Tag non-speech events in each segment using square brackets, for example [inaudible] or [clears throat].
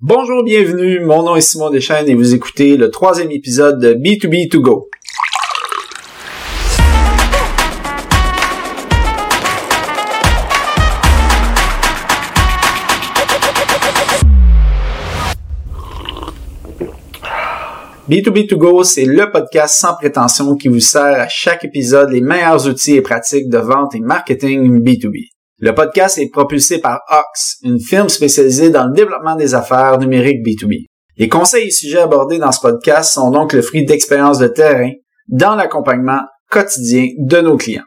Bonjour, bienvenue. Mon nom est Simon Deschênes et vous écoutez le troisième épisode de B2B2Go. B2B2Go, c'est le podcast sans prétention qui vous sert à chaque épisode les meilleurs outils et pratiques de vente et marketing B2B. Le podcast est propulsé par Ox, une firme spécialisée dans le développement des affaires numériques B2B. Les conseils et sujets abordés dans ce podcast sont donc le fruit d'expériences de terrain dans l'accompagnement quotidien de nos clients.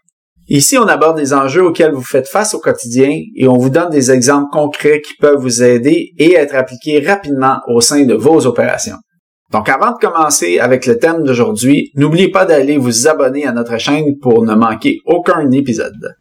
Ici, on aborde des enjeux auxquels vous faites face au quotidien et on vous donne des exemples concrets qui peuvent vous aider et être appliqués rapidement au sein de vos opérations. Donc avant de commencer avec le thème d'aujourd'hui, n'oubliez pas d'aller vous abonner à notre chaîne pour ne manquer aucun épisode.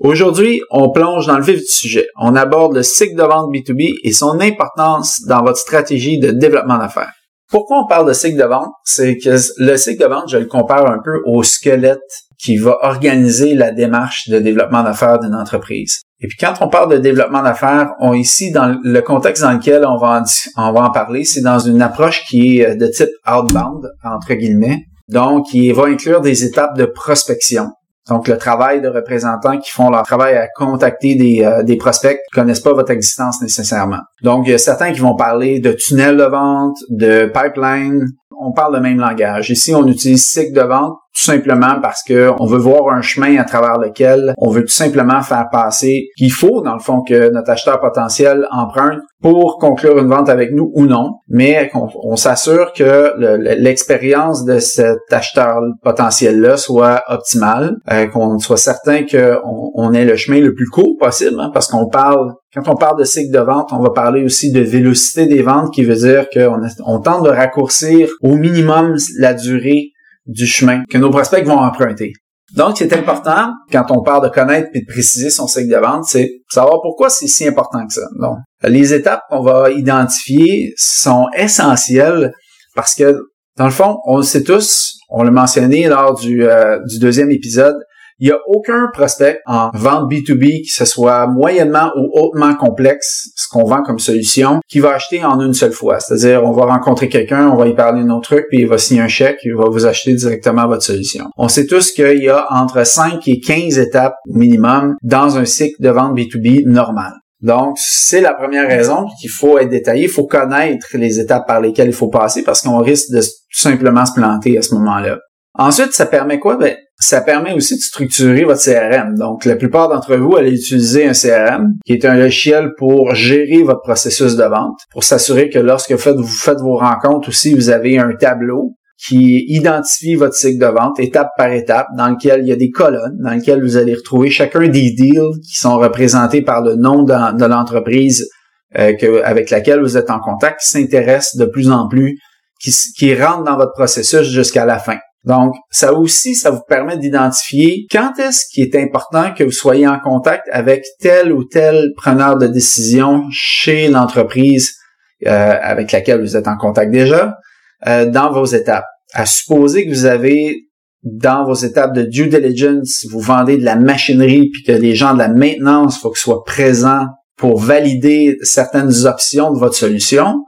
Aujourd'hui, on plonge dans le vif du sujet. On aborde le cycle de vente B2B et son importance dans votre stratégie de développement d'affaires. Pourquoi on parle de cycle de vente? C'est que le cycle de vente, je le compare un peu au squelette qui va organiser la démarche de développement d'affaires d'une entreprise. Et puis quand on parle de développement d'affaires, on ici dans le contexte dans lequel on va en, on va en parler, c'est dans une approche qui est de type outbound entre guillemets, donc qui va inclure des étapes de prospection. Donc, le travail de représentants qui font leur travail à contacter des, euh, prospects qui connaissent pas votre existence nécessairement. Donc, il y a certains qui vont parler de tunnel de vente, de pipeline. On parle le même langage. Ici, on utilise cycle de vente tout simplement parce que on veut voir un chemin à travers lequel on veut tout simplement faire passer qu'il faut dans le fond que notre acheteur potentiel emprunte pour conclure une vente avec nous ou non, mais qu'on on, s'assure que l'expérience de cet acheteur potentiel-là soit optimale, euh, qu'on soit certain qu'on on ait le chemin le plus court possible, hein, parce qu'on parle quand on parle de cycle de vente, on va parler aussi de vélocité des ventes, qui veut dire qu'on on tente de raccourcir au minimum la durée du chemin que nos prospects vont emprunter. Donc, c'est important, quand on parle de connaître et de préciser son cycle de vente, c'est savoir pourquoi c'est si important que ça. Donc, les étapes qu'on va identifier sont essentielles parce que, dans le fond, on le sait tous, on l'a mentionné lors du, euh, du deuxième épisode, il n'y a aucun prospect en vente B2B qui se soit moyennement ou hautement complexe, ce qu'on vend comme solution, qui va acheter en une seule fois. C'est-à-dire, on va rencontrer quelqu'un, on va y parler de nos trucs, puis il va signer un chèque, il va vous acheter directement votre solution. On sait tous qu'il y a entre 5 et 15 étapes minimum dans un cycle de vente B2B normal. Donc, c'est la première raison qu'il faut être détaillé. Il faut connaître les étapes par lesquelles il faut passer parce qu'on risque de tout simplement se planter à ce moment-là. Ensuite, ça permet quoi? Ben, ça permet aussi de structurer votre CRM. Donc, la plupart d'entre vous allez utiliser un CRM, qui est un logiciel pour gérer votre processus de vente, pour s'assurer que lorsque vous faites, vos rencontres aussi, vous avez un tableau qui identifie votre cycle de vente étape par étape, dans lequel il y a des colonnes, dans lequel vous allez retrouver chacun des deals qui sont représentés par le nom de, l'entreprise euh, avec laquelle vous êtes en contact, qui s'intéresse de plus en plus, qui rentre dans votre processus jusqu'à la fin. Donc, ça aussi, ça vous permet d'identifier quand est-ce qu'il est important que vous soyez en contact avec tel ou tel preneur de décision chez l'entreprise euh, avec laquelle vous êtes en contact déjà euh, dans vos étapes. À supposer que vous avez dans vos étapes de due diligence, vous vendez de la machinerie puis que les gens de la maintenance, faut qu'ils soient présents pour valider certaines options de votre solution,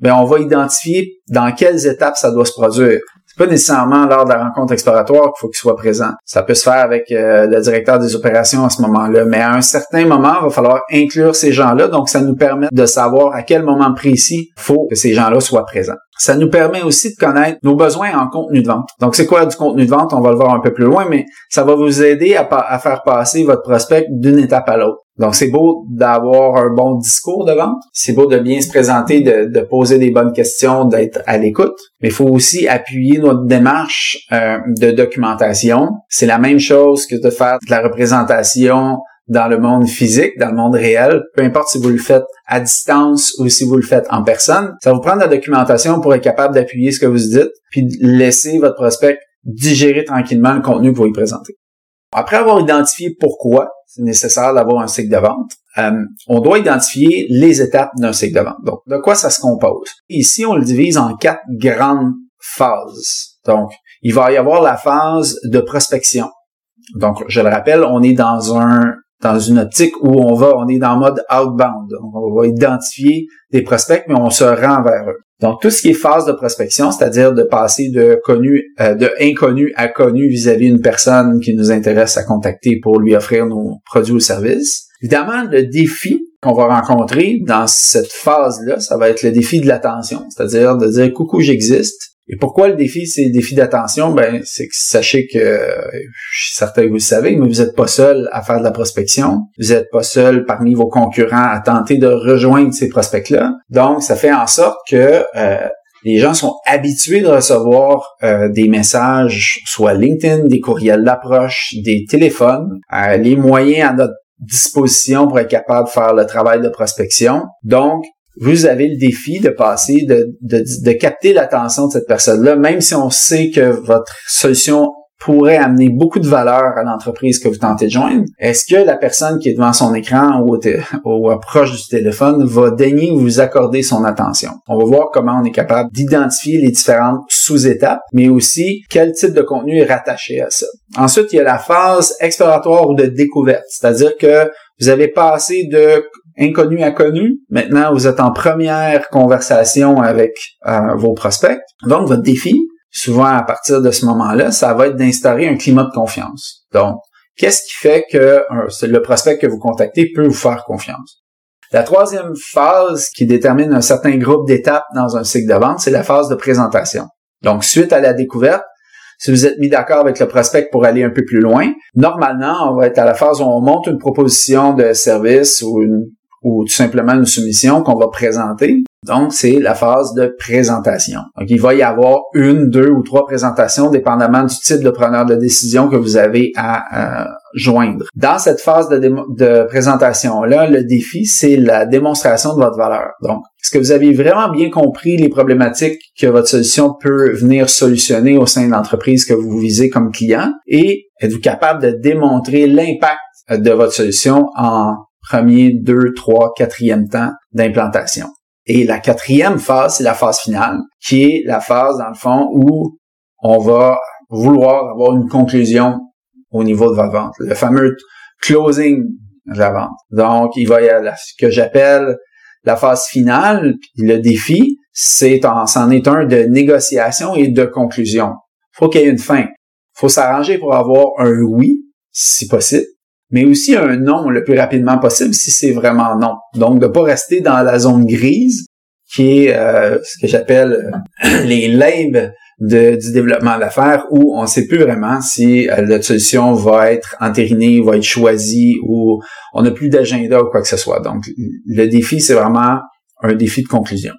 ben on va identifier dans quelles étapes ça doit se produire pas nécessairement lors de la rencontre exploratoire qu'il faut qu'il soit présent. Ça peut se faire avec euh, le directeur des opérations à ce moment-là, mais à un certain moment, il va falloir inclure ces gens-là, donc ça nous permet de savoir à quel moment précis faut que ces gens-là soient présents. Ça nous permet aussi de connaître nos besoins en contenu de vente. Donc, c'est quoi du contenu de vente? On va le voir un peu plus loin, mais ça va vous aider à faire passer votre prospect d'une étape à l'autre. Donc, c'est beau d'avoir un bon discours de vente. C'est beau de bien se présenter, de, poser des bonnes questions, d'être à l'écoute. Mais il faut aussi appuyer notre démarche euh, de documentation. C'est la même chose que de faire de la représentation dans le monde physique, dans le monde réel, peu importe si vous le faites à distance ou si vous le faites en personne. Ça vous prend de la documentation pour être capable d'appuyer ce que vous dites, puis laisser votre prospect digérer tranquillement le contenu que vous lui présentez. Après avoir identifié pourquoi c'est nécessaire d'avoir un cycle de vente, euh, on doit identifier les étapes d'un cycle de vente. Donc, de quoi ça se compose? Ici, on le divise en quatre grandes phases. Donc, il va y avoir la phase de prospection. Donc, je le rappelle, on est dans un dans une optique où on va, on est dans mode outbound. On va identifier des prospects, mais on se rend vers eux. Donc, tout ce qui est phase de prospection, c'est-à-dire de passer de connu, euh, de inconnu à connu vis-à-vis d'une personne qui nous intéresse à contacter pour lui offrir nos produits ou services. Évidemment, le défi qu'on va rencontrer dans cette phase-là, ça va être le défi de l'attention, c'est-à-dire de dire coucou, j'existe. Et pourquoi le défi, c'est le défi d'attention? Ben, c'est que sachez que, je suis certain que vous le savez, mais vous n'êtes pas seul à faire de la prospection. Vous n'êtes pas seul parmi vos concurrents à tenter de rejoindre ces prospects-là. Donc, ça fait en sorte que euh, les gens sont habitués de recevoir euh, des messages, soit LinkedIn, des courriels d'approche, des téléphones, euh, les moyens à notre disposition pour être capable de faire le travail de prospection. Donc, vous avez le défi de passer, de, de, de capter l'attention de cette personne-là, même si on sait que votre solution pourrait amener beaucoup de valeur à l'entreprise que vous tentez de joindre, est-ce que la personne qui est devant son écran ou, ou proche du téléphone va daigner vous accorder son attention? On va voir comment on est capable d'identifier les différentes sous-étapes, mais aussi quel type de contenu est rattaché à ça. Ensuite, il y a la phase exploratoire ou de découverte, c'est-à-dire que vous avez passé de inconnu à connu. Maintenant, vous êtes en première conversation avec euh, vos prospects. Donc, votre défi, souvent à partir de ce moment-là, ça va être d'instaurer un climat de confiance. Donc, qu'est-ce qui fait que le prospect que vous contactez peut vous faire confiance? La troisième phase qui détermine un certain groupe d'étapes dans un cycle de vente, c'est la phase de présentation. Donc, suite à la découverte, si vous êtes mis d'accord avec le prospect pour aller un peu plus loin, normalement, on va être à la phase où on monte une proposition de service ou une ou tout simplement une soumission qu'on va présenter. Donc, c'est la phase de présentation. Donc, il va y avoir une, deux ou trois présentations, dépendamment du type de preneur de décision que vous avez à euh, joindre. Dans cette phase de, de présentation-là, le défi, c'est la démonstration de votre valeur. Donc, est-ce que vous avez vraiment bien compris les problématiques que votre solution peut venir solutionner au sein de l'entreprise que vous visez comme client? Et êtes-vous capable de démontrer l'impact de votre solution en premier, deux, trois, quatrième temps d'implantation. Et la quatrième phase, c'est la phase finale, qui est la phase, dans le fond, où on va vouloir avoir une conclusion au niveau de votre vente. Le fameux closing de la vente. Donc, il va y avoir ce que j'appelle la phase finale, le défi, c'est c'en est un de négociation et de conclusion. Faut qu'il y ait une fin. Faut s'arranger pour avoir un oui, si possible, mais aussi un non le plus rapidement possible si c'est vraiment non. Donc, de pas rester dans la zone grise, qui est euh, ce que j'appelle euh, [clears throat] les limbes du développement d'affaires, où on ne sait plus vraiment si euh, la solution va être entérinée, va être choisie, ou on n'a plus d'agenda ou quoi que ce soit. Donc, le défi, c'est vraiment un défi de conclusion.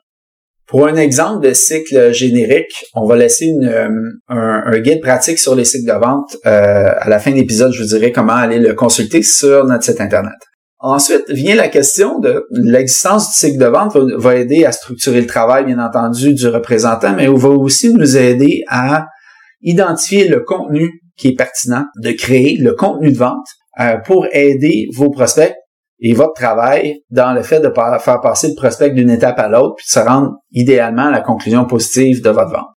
Pour un exemple de cycle générique, on va laisser euh, un, guide pratique sur les cycles de vente. Euh, à la fin de l'épisode, je vous dirai comment aller le consulter sur notre site Internet. Ensuite, vient la question de l'existence du cycle de vente va, aider à structurer le travail, bien entendu, du représentant, mais va aussi nous aider à identifier le contenu qui est pertinent, de créer le contenu de vente euh, pour aider vos prospects et votre travail dans le fait de faire passer le prospect d'une étape à l'autre puis de se rendre idéalement à la conclusion positive de votre vente.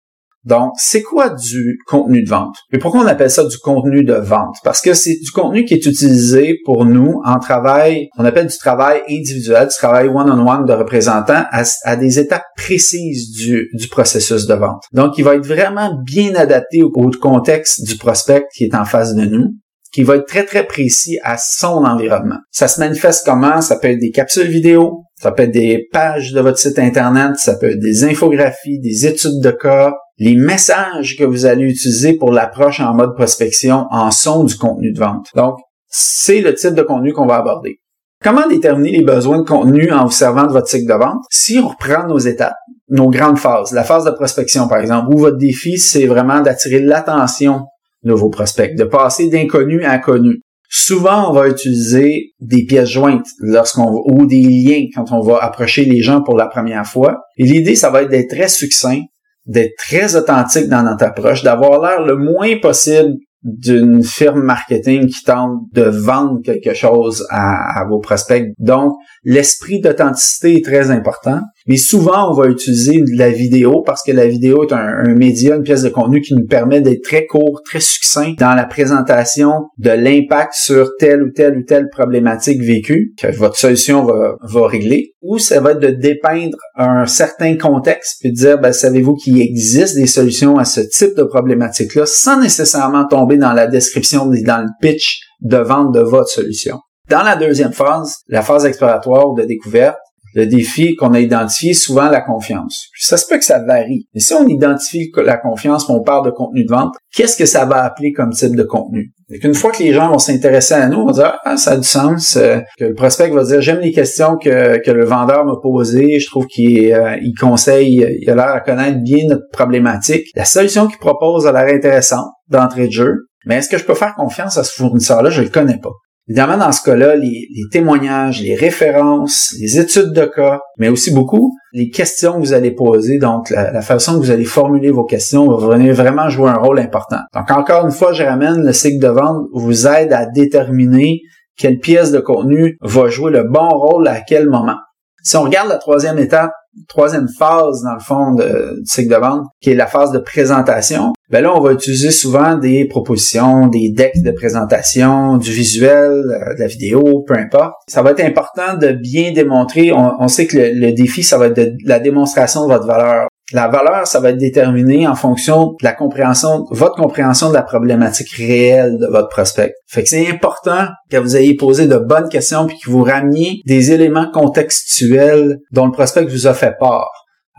Donc, c'est quoi du contenu de vente? Et pourquoi on appelle ça du contenu de vente? Parce que c'est du contenu qui est utilisé pour nous en travail, on appelle du travail individuel, du travail one-on-one de représentant à, des étapes précises du, processus de vente. Donc, il va être vraiment bien adapté au contexte du prospect qui est en face de nous qui va être très très précis à son environnement. Ça se manifeste comment? Ça peut être des capsules vidéo, ça peut être des pages de votre site internet, ça peut être des infographies, des études de cas, les messages que vous allez utiliser pour l'approche en mode prospection en sont du contenu de vente. Donc, c'est le type de contenu qu'on va aborder. Comment déterminer les besoins de contenu en vous servant de votre cycle de vente? Si on reprend nos étapes, nos grandes phases, la phase de prospection par exemple, où votre défi, c'est vraiment d'attirer l'attention vos prospects, de passer d'inconnu à connu. Souvent, on va utiliser des pièces jointes lorsqu'on ou des liens quand on va approcher les gens pour la première fois. Et l'idée, ça va être d'être très succinct, d'être très authentique dans notre approche, d'avoir l'air le moins possible d'une firme marketing qui tente de vendre quelque chose à, vos prospects. Donc, l'esprit d'authenticité est très important. Mais souvent, on va utiliser de la vidéo parce que la vidéo est un, un média, une pièce de contenu qui nous permet d'être très court, très succinct dans la présentation de l'impact sur telle ou telle ou telle problématique vécue que votre solution va, va régler. Ou ça va être de dépeindre un certain contexte puis de dire, ben, savez-vous qu'il existe des solutions à ce type de problématique-là sans nécessairement tomber dans la description, dans le pitch de vente de votre solution? Dans la deuxième phase, la phase exploratoire de découverte, le défi qu'on a identifié, souvent la confiance. ça se peut que ça varie. Mais si on identifie la confiance, on parle de contenu de vente, qu'est-ce que ça va appeler comme type de contenu? Une fois que les gens vont s'intéresser à nous, on va dire ah ça a du sens. Euh, que le prospect va dire j'aime les questions que, que le vendeur m'a posées. Je trouve qu'il euh, il conseille, il a l'air à connaître bien notre problématique. La solution qu'il propose a l'air intéressante d'entrée de jeu. Mais est-ce que je peux faire confiance à ce fournisseur-là? Je le connais pas. Évidemment, dans ce cas-là, les, témoignages, les références, les études de cas, mais aussi beaucoup les questions que vous allez poser, donc la, façon que vous allez formuler vos questions va venir vraiment jouer un rôle important. Donc encore une fois, je ramène le cycle de vente vous aide à déterminer quelle pièce de contenu va jouer le bon rôle à quel moment. Si on regarde la troisième étape, troisième phase dans le fond de, du cycle de vente, qui est la phase de présentation, ben là, on va utiliser souvent des propositions, des decks de présentation, du visuel, euh, de la vidéo, peu importe. Ça va être important de bien démontrer. On, sait que le, défi, ça va être de la démonstration de votre valeur. La valeur, ça va être déterminé en fonction de la compréhension, votre compréhension de la problématique réelle de votre prospect. Fait que c'est important que vous ayez posé de bonnes questions puis que vous rameniez des éléments contextuels dont le prospect vous a fait part.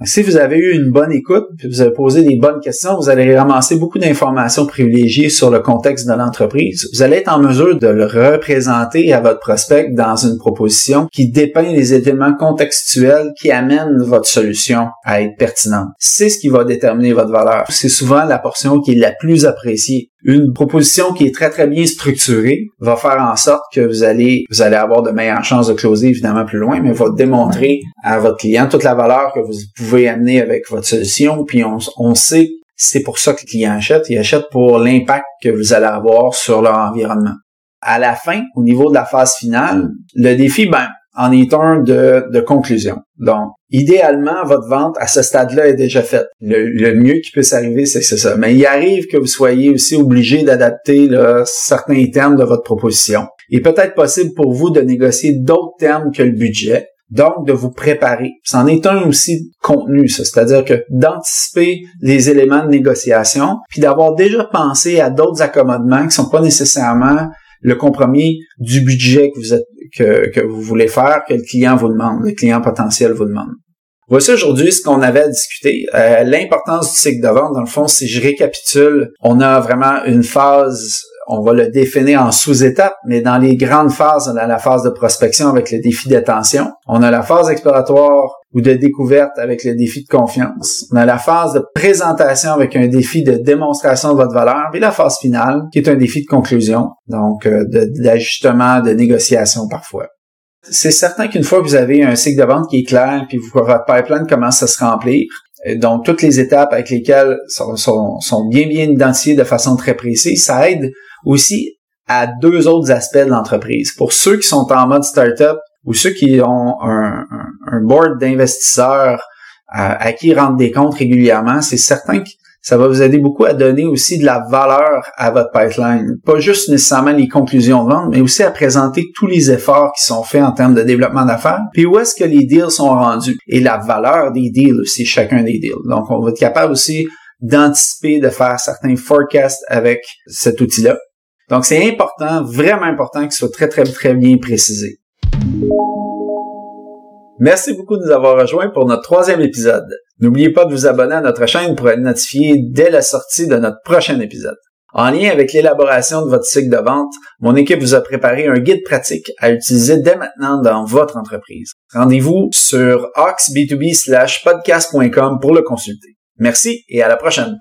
Si vous avez eu une bonne écoute, vous avez posé des bonnes questions, vous allez ramasser beaucoup d'informations privilégiées sur le contexte de l'entreprise. Vous allez être en mesure de le représenter à votre prospect dans une proposition qui dépeint les éléments contextuels qui amènent votre solution à être pertinente. C'est ce qui va déterminer votre valeur. C'est souvent la portion qui est la plus appréciée une proposition qui est très très bien structurée va faire en sorte que vous allez vous allez avoir de meilleures chances de closer évidemment plus loin, mais va démontrer à votre client toute la valeur que vous pouvez amener avec votre solution. Puis on, on sait c'est pour ça que le client achète. Il achète pour l'impact que vous allez avoir sur leur environnement. À la fin, au niveau de la phase finale, le défi, ben, en est un de, de conclusion. Donc, idéalement, votre vente à ce stade-là est déjà faite. Le, mieux qui peut s'arriver, c'est ça. Mais il arrive que vous soyez aussi obligé d'adapter certains termes de votre proposition. Il est peut-être possible pour vous de négocier d'autres termes que le budget. Donc, de vous préparer. C'en est un aussi contenu. C'est-à-dire que d'anticiper les éléments de négociation, puis d'avoir déjà pensé à d'autres accommodements qui sont pas nécessairement le compromis du budget que vous êtes que, vous voulez faire que le client vous demande, le client potentiel vous demande. Voici aujourd'hui ce qu'on avait à discuter. Euh, l'importance du cycle de vente, dans le fond, si je récapitule, on a vraiment une phase on va le définir en sous-étapes, mais dans les grandes phases, on a la phase de prospection avec le défi d'attention. On a la phase exploratoire ou de découverte avec le défi de confiance. On a la phase de présentation avec un défi de démonstration de votre valeur, et la phase finale qui est un défi de conclusion, donc euh, d'ajustement, de, négociation parfois. C'est certain qu'une fois que vous avez un cycle de vente qui est clair, puis votre pipeline commence à se remplir, donc toutes les étapes avec lesquelles sont, bien bien identifiées de façon très précise, ça aide aussi à deux autres aspects de l'entreprise. Pour ceux qui sont en mode startup ou ceux qui ont un, board d'investisseurs euh, à, qui ils rendent des comptes régulièrement, c'est certain que ça va vous aider beaucoup à donner aussi de la valeur à votre pipeline. Pas juste nécessairement les conclusions de vente, mais aussi à présenter tous les efforts qui sont faits en termes de développement d'affaires, puis où est-ce que les deals sont rendus et la valeur des deals aussi, chacun des deals. Donc, on va être capable aussi d'anticiper, de faire certains forecasts avec cet outil-là. Donc, c'est important, vraiment important qu'il soit très, très, très bien précisé. Merci beaucoup de nous avoir rejoints pour notre troisième épisode. N'oubliez pas de vous abonner à notre chaîne pour être notifié dès la sortie de notre prochain épisode. En lien avec l'élaboration de votre cycle de vente, mon équipe vous a préparé un guide pratique à utiliser dès maintenant dans votre entreprise. Rendez-vous sur oxb2b podcast.com pour le consulter. Merci et à la prochaine.